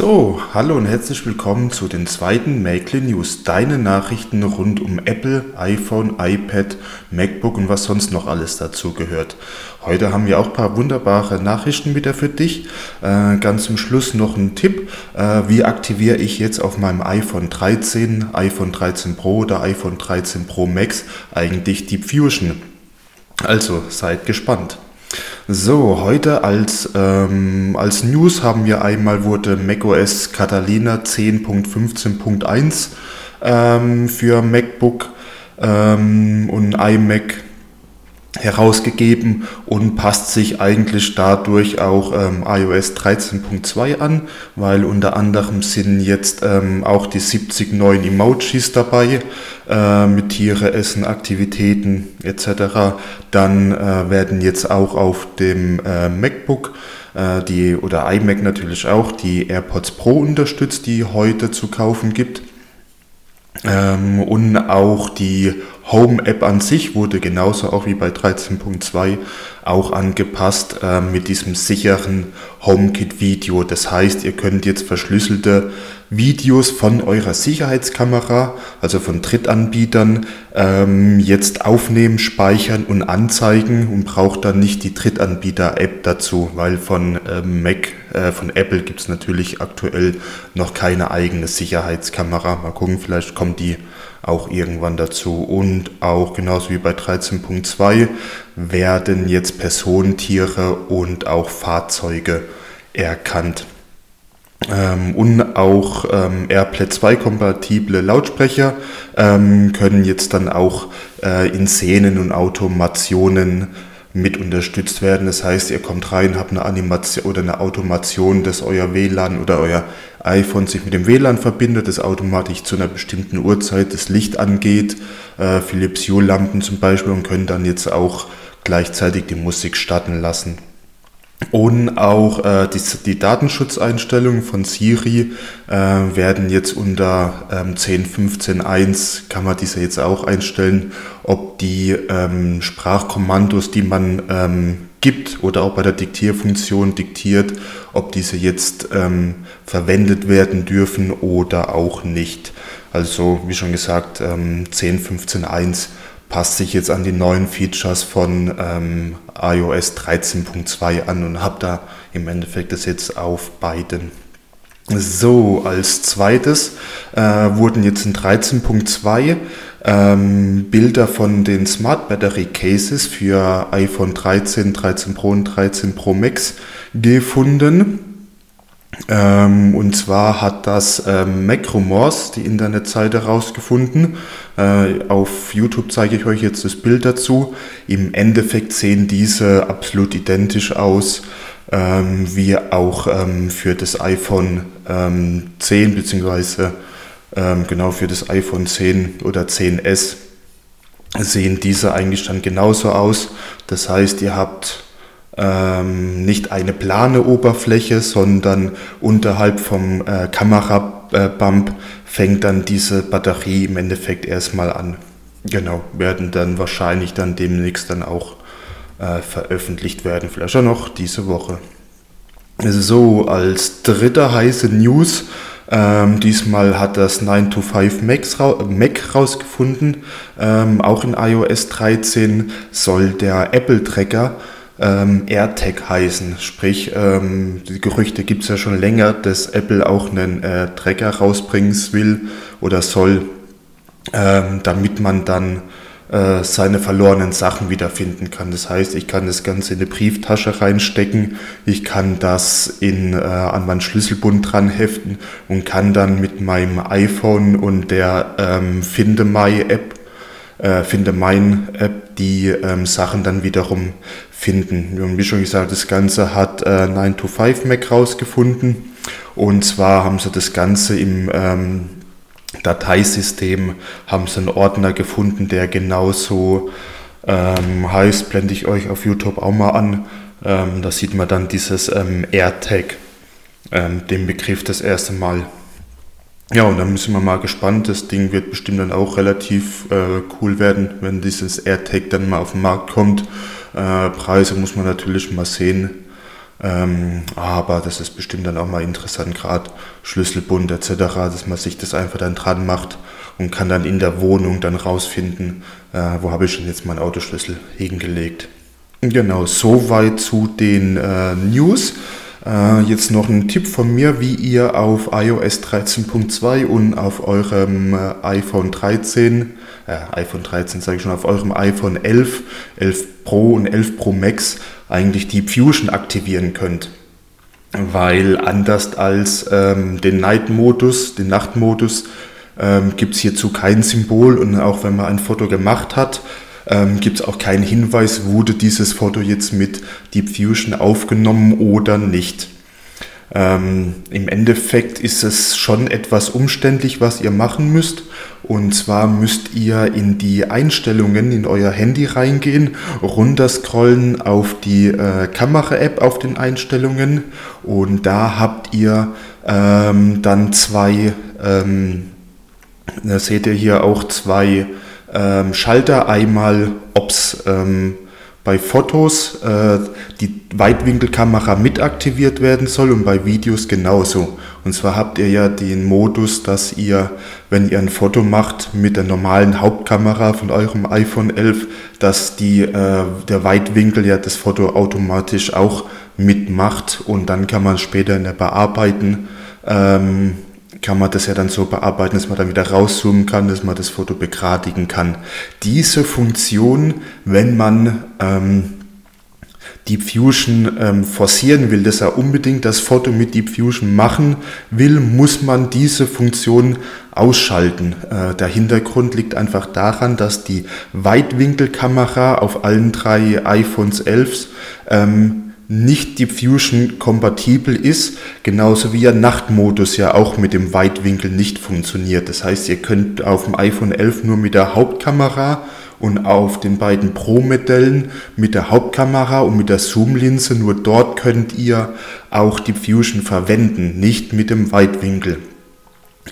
So, hallo und herzlich willkommen zu den zweiten Makely News, deine Nachrichten rund um Apple, iPhone, iPad, MacBook und was sonst noch alles dazu gehört. Heute haben wir auch ein paar wunderbare Nachrichten wieder für dich. Äh, ganz zum Schluss noch ein Tipp, äh, wie aktiviere ich jetzt auf meinem iPhone 13, iPhone 13 Pro oder iPhone 13 Pro Max eigentlich Deep Fusion. Also seid gespannt. So, heute als, ähm, als News haben wir einmal wurde macOS Catalina 10.15.1 ähm, für MacBook ähm, und iMac herausgegeben und passt sich eigentlich dadurch auch ähm, iOS 13.2 an, weil unter anderem sind jetzt ähm, auch die 70 neuen Emojis dabei äh, mit Tiere, Essen, Aktivitäten etc. Dann äh, werden jetzt auch auf dem äh, MacBook äh, die oder iMac natürlich auch die AirPods Pro unterstützt, die heute zu kaufen gibt. Ähm, und auch die Home-App an sich wurde genauso auch wie bei 13.2 auch angepasst äh, mit diesem sicheren HomeKit-Video. Das heißt, ihr könnt jetzt verschlüsselte Videos von eurer Sicherheitskamera, also von Drittanbietern, ähm, jetzt aufnehmen, speichern und anzeigen und braucht dann nicht die Drittanbieter-App dazu, weil von ähm, Mac, äh, von Apple gibt es natürlich aktuell noch keine eigene Sicherheitskamera. Mal gucken, vielleicht kommt die auch irgendwann dazu. Und auch genauso wie bei 13.2 werden jetzt Personen, Tiere und auch Fahrzeuge erkannt. Ähm, und auch ähm, AirPlay 2 kompatible Lautsprecher ähm, können jetzt dann auch äh, in Szenen und Automationen mit unterstützt werden. Das heißt, ihr kommt rein, habt eine Animation oder eine Automation, dass euer WLAN oder euer iPhone sich mit dem WLAN verbindet, das automatisch zu einer bestimmten Uhrzeit das Licht angeht, äh, Philips Hue Lampen zum Beispiel und können dann jetzt auch gleichzeitig die Musik starten lassen. Und auch äh, die, die, Datenschutzeinstellungen von Siri äh, werden jetzt unter ähm, 10.15.1 kann man diese jetzt auch einstellen, ob die ähm, Sprachkommandos, die man ähm, gibt oder auch bei der Diktierfunktion diktiert, ob diese jetzt ähm, verwendet werden dürfen oder auch nicht. Also wie schon gesagt, ähm, 10.15.1 passt sich jetzt an die neuen Features von ähm, iOS 13.2 an und habe da im Endeffekt das jetzt auf beiden. So, als zweites äh, wurden jetzt in 13.2 ähm, Bilder von den Smart Battery Cases für iPhone 13, 13 Pro und 13 Pro Max gefunden. Ähm, und zwar hat das ähm, Macromors, die Internetseite, herausgefunden. Äh, auf YouTube zeige ich euch jetzt das Bild dazu. Im Endeffekt sehen diese absolut identisch aus, ähm, wie auch ähm, für das iPhone 10 bzw. genau für das iPhone 10 oder 10s sehen diese eigentlich dann genauso aus. Das heißt, ihr habt ähm, nicht eine plane Oberfläche, sondern unterhalb vom äh, Kamerabump fängt dann diese Batterie im Endeffekt erstmal an. Genau, werden dann wahrscheinlich dann demnächst dann auch äh, veröffentlicht werden, vielleicht auch noch diese Woche. So, als dritte heiße News, ähm, diesmal hat das 925 Max ra Mac rausgefunden, ähm, auch in iOS 13 soll der Apple-Tracker ähm, AirTag heißen. Sprich, ähm, die Gerüchte gibt es ja schon länger, dass Apple auch einen äh, Tracker rausbringen will oder soll, ähm, damit man dann äh, seine verlorenen Sachen wiederfinden kann. Das heißt, ich kann das Ganze in eine Brieftasche reinstecken, ich kann das in, äh, an meinen Schlüsselbund dran heften und kann dann mit meinem iPhone und der ähm, Finde My App äh, Finde mein App die ähm, Sachen dann wiederum finden. Wie schon gesagt, das Ganze hat äh, 9to5 Mac rausgefunden. Und zwar haben sie das Ganze im ähm, Dateisystem, haben sie einen Ordner gefunden, der genauso ähm, heißt, blende ich euch auf YouTube auch mal an. Ähm, da sieht man dann dieses ähm, AirTag, ähm, den Begriff das erste Mal. Ja, und dann müssen wir mal gespannt. Das Ding wird bestimmt dann auch relativ äh, cool werden, wenn dieses AirTag dann mal auf den Markt kommt. Äh, Preise muss man natürlich mal sehen. Ähm, aber das ist bestimmt dann auch mal interessant, gerade Schlüsselbund etc., dass man sich das einfach dann dran macht und kann dann in der Wohnung dann rausfinden, äh, wo habe ich denn jetzt meinen Autoschlüssel hingelegt. Genau, soweit zu den äh, News. Äh, jetzt noch ein Tipp von mir, wie ihr auf iOS 13.2 und auf eurem äh, iPhone 13, äh, iPhone 13 sage ich schon, auf eurem iPhone 11, 11 Pro und 11 Pro Max eigentlich die Fusion aktivieren könnt. Weil anders als ähm, den Night-Modus, den Nachtmodus, ähm, gibt es hierzu kein Symbol und auch wenn man ein Foto gemacht hat, ähm, gibt es auch keinen Hinweis, wurde dieses Foto jetzt mit Deep Fusion aufgenommen oder nicht. Ähm, Im Endeffekt ist es schon etwas umständlich, was ihr machen müsst. Und zwar müsst ihr in die Einstellungen in euer Handy reingehen, runterscrollen auf die äh, Kamera-App auf den Einstellungen und da habt ihr ähm, dann zwei, ähm, da seht ihr hier auch zwei ähm, Schalter, einmal ob es ähm, bei Fotos äh, die Weitwinkelkamera mit aktiviert werden soll und bei Videos genauso. Und zwar habt ihr ja den Modus, dass ihr, wenn ihr ein Foto macht mit der normalen Hauptkamera von eurem iPhone 11, dass die, äh, der Weitwinkel ja das Foto automatisch auch mitmacht und dann kann man später in der Bearbeiten ähm, kann man das ja dann so bearbeiten, dass man dann wieder rauszoomen kann, dass man das Foto begradigen kann. Diese Funktion, wenn man ähm, Deep Fusion ähm, forcieren will, dass er unbedingt das Foto mit Deep Fusion machen will, muss man diese Funktion ausschalten. Äh, der Hintergrund liegt einfach daran, dass die Weitwinkelkamera auf allen drei iPhones 11 ähm, nicht Diffusion kompatibel ist, genauso wie der Nachtmodus ja auch mit dem Weitwinkel nicht funktioniert. Das heißt, ihr könnt auf dem iPhone 11 nur mit der Hauptkamera und auf den beiden Pro-Modellen mit der Hauptkamera und mit der Zoom-Linse, nur dort könnt ihr auch Diffusion verwenden, nicht mit dem Weitwinkel.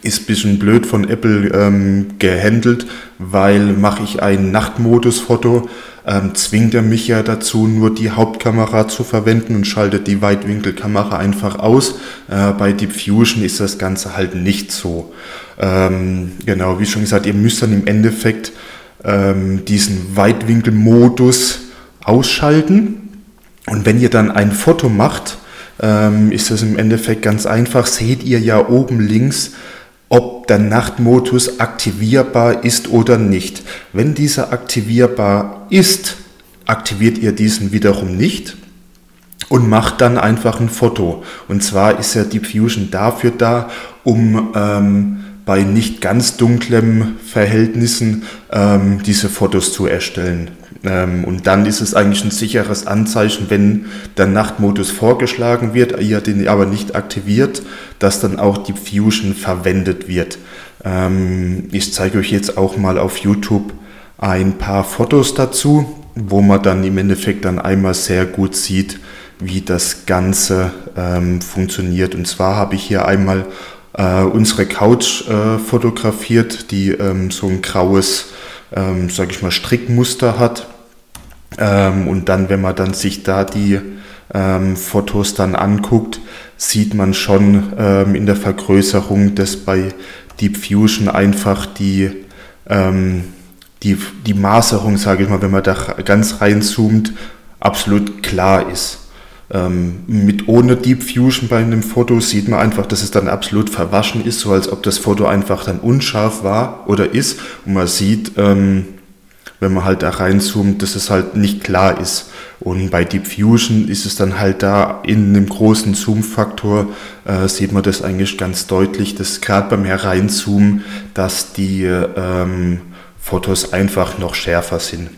Ist ein bisschen blöd von Apple ähm, gehandelt, weil mache ich ein Nachtmodus-Foto, ähm, zwingt er mich ja dazu, nur die Hauptkamera zu verwenden und schaltet die Weitwinkelkamera einfach aus. Äh, bei Deep Fusion ist das Ganze halt nicht so. Ähm, genau, wie schon gesagt, ihr müsst dann im Endeffekt ähm, diesen Weitwinkelmodus ausschalten. Und wenn ihr dann ein Foto macht, ähm, ist das im Endeffekt ganz einfach. Seht ihr ja oben links ob der Nachtmodus aktivierbar ist oder nicht. Wenn dieser aktivierbar ist, aktiviert ihr diesen wiederum nicht und macht dann einfach ein Foto. Und zwar ist ja Deep Fusion dafür da, um ähm, bei nicht ganz dunklen Verhältnissen ähm, diese Fotos zu erstellen. Ähm, und dann ist es eigentlich ein sicheres Anzeichen, wenn der Nachtmodus vorgeschlagen wird, ihr den aber nicht aktiviert, dass dann auch die Fusion verwendet wird. Ähm, ich zeige euch jetzt auch mal auf YouTube ein paar Fotos dazu, wo man dann im Endeffekt dann einmal sehr gut sieht, wie das Ganze ähm, funktioniert. Und zwar habe ich hier einmal äh, unsere Couch äh, fotografiert, die so ein graues, ähm, sage ich mal, Strickmuster hat. Ähm, und dann, wenn man dann sich da die ähm, Fotos dann anguckt, sieht man schon ähm, in der Vergrößerung, dass bei Deep Fusion einfach die, ähm, die, die Maserung, sage ich mal, wenn man da ganz reinzoomt, absolut klar ist. Ähm, mit ohne Deep Fusion bei einem Foto sieht man einfach, dass es dann absolut verwaschen ist, so als ob das Foto einfach dann unscharf war oder ist. Und man sieht, ähm, wenn man halt da reinzoomt, dass es halt nicht klar ist. Und bei Deep Fusion ist es dann halt da in einem großen Zoom-Faktor, äh, sieht man das eigentlich ganz deutlich, dass gerade beim Hereinzoomen, dass die ähm, Fotos einfach noch schärfer sind.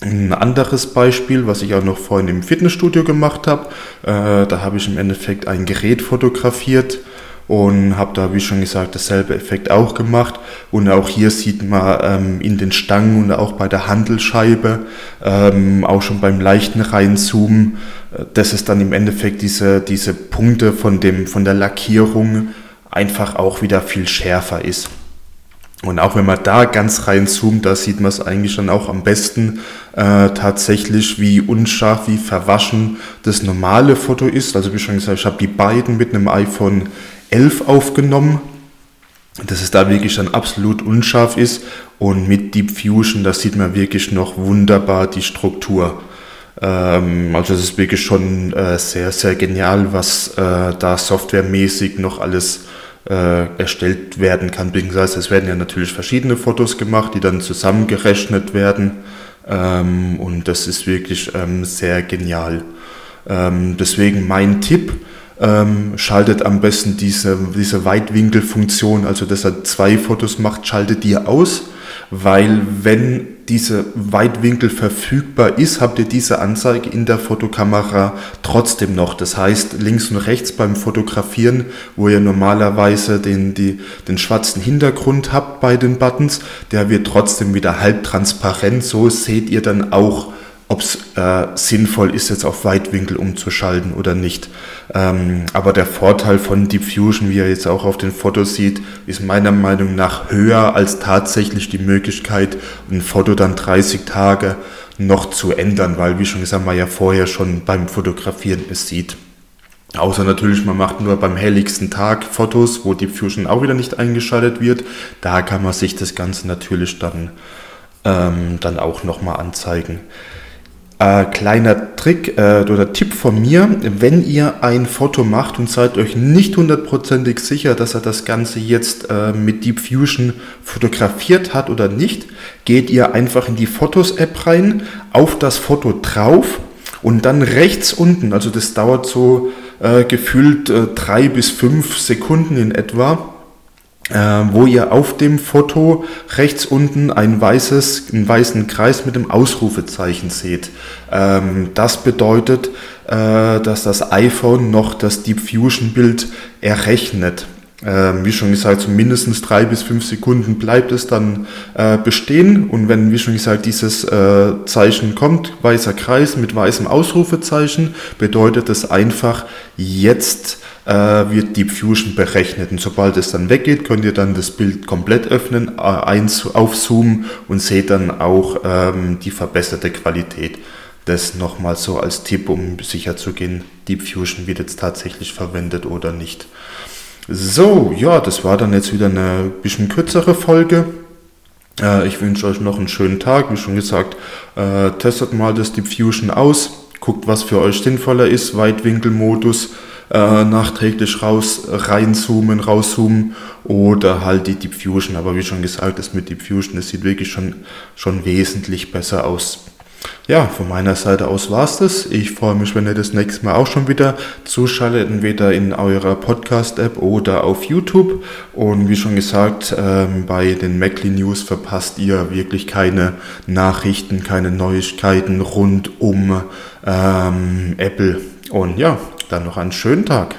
Ein anderes Beispiel, was ich auch noch vorhin im Fitnessstudio gemacht habe, äh, da habe ich im Endeffekt ein Gerät fotografiert und habe da, wie schon gesagt, dasselbe Effekt auch gemacht. Und auch hier sieht man ähm, in den Stangen und auch bei der Handelscheibe, ähm, auch schon beim leichten Reinzoomen, äh, dass es dann im Endeffekt diese, diese Punkte von, dem, von der Lackierung einfach auch wieder viel schärfer ist. Und auch wenn man da ganz rein zoomt, da sieht man es eigentlich dann auch am besten äh, tatsächlich, wie unscharf, wie verwaschen das normale Foto ist. Also wie schon gesagt, ich habe die beiden mit einem iPhone 11 aufgenommen, dass es da wirklich dann absolut unscharf ist. Und mit Deep Fusion, da sieht man wirklich noch wunderbar die Struktur. Ähm, also es ist wirklich schon äh, sehr, sehr genial, was äh, da softwaremäßig noch alles äh, erstellt werden kann. Beziehungsweise es werden ja natürlich verschiedene Fotos gemacht, die dann zusammengerechnet werden. Ähm, und das ist wirklich ähm, sehr genial. Deswegen mein Tipp, ähm, schaltet am besten diese, diese Weitwinkelfunktion, also dass er zwei Fotos macht, schaltet die aus weil wenn diese Weitwinkel verfügbar ist, habt ihr diese Anzeige in der Fotokamera trotzdem noch. Das heißt, links und rechts beim Fotografieren, wo ihr normalerweise den, die, den schwarzen Hintergrund habt bei den Buttons, der wird trotzdem wieder halbtransparent. So seht ihr dann auch ob es äh, sinnvoll ist, jetzt auf Weitwinkel umzuschalten oder nicht. Ähm, aber der Vorteil von Deep Fusion, wie ihr jetzt auch auf den Fotos sieht, ist meiner Meinung nach höher als tatsächlich die Möglichkeit, ein Foto dann 30 Tage noch zu ändern, weil, wie schon gesagt, man ja vorher schon beim Fotografieren es sieht. Außer natürlich, man macht nur beim helligsten Tag Fotos, wo Deep Fusion auch wieder nicht eingeschaltet wird. Da kann man sich das Ganze natürlich dann, ähm, dann auch nochmal anzeigen. Äh, kleiner Trick äh, oder Tipp von mir, wenn ihr ein Foto macht und seid euch nicht hundertprozentig sicher, dass er das Ganze jetzt äh, mit Deep Fusion fotografiert hat oder nicht, geht ihr einfach in die Fotos-App rein, auf das Foto drauf und dann rechts unten, also das dauert so äh, gefühlt äh, drei bis fünf Sekunden in etwa, wo ihr auf dem Foto rechts unten ein weißes, einen weißen Kreis mit dem Ausrufezeichen seht. Ähm, das bedeutet, äh, dass das iPhone noch das Deep Fusion Bild errechnet. Ähm, wie schon gesagt, so mindestens drei bis fünf Sekunden bleibt es dann äh, bestehen. Und wenn, wie schon gesagt, dieses äh, Zeichen kommt, weißer Kreis mit weißem Ausrufezeichen, bedeutet es einfach, jetzt äh, wird Deep Fusion berechnet. Und sobald es dann weggeht, könnt ihr dann das Bild komplett öffnen, äh, aufzoomen und seht dann auch ähm, die verbesserte Qualität. Das nochmal so als Tipp, um sicher zu gehen, Deep Fusion wird jetzt tatsächlich verwendet oder nicht. So, ja, das war dann jetzt wieder eine bisschen kürzere Folge. Äh, ich wünsche euch noch einen schönen Tag. Wie schon gesagt, äh, testet mal das Deep Fusion aus. Guckt, was für euch sinnvoller ist. Weitwinkelmodus äh, nachträglich raus, reinzoomen, rauszoomen oder halt die Deep Fusion. Aber wie schon gesagt, das mit Deep Fusion, das sieht wirklich schon, schon wesentlich besser aus. Ja, von meiner Seite aus war's das. Ich freue mich, wenn ihr das nächste Mal auch schon wieder zuschaltet, entweder in eurer Podcast-App oder auf YouTube. Und wie schon gesagt, ähm, bei den Macly News verpasst ihr wirklich keine Nachrichten, keine Neuigkeiten rund um ähm, Apple. Und ja, dann noch einen schönen Tag.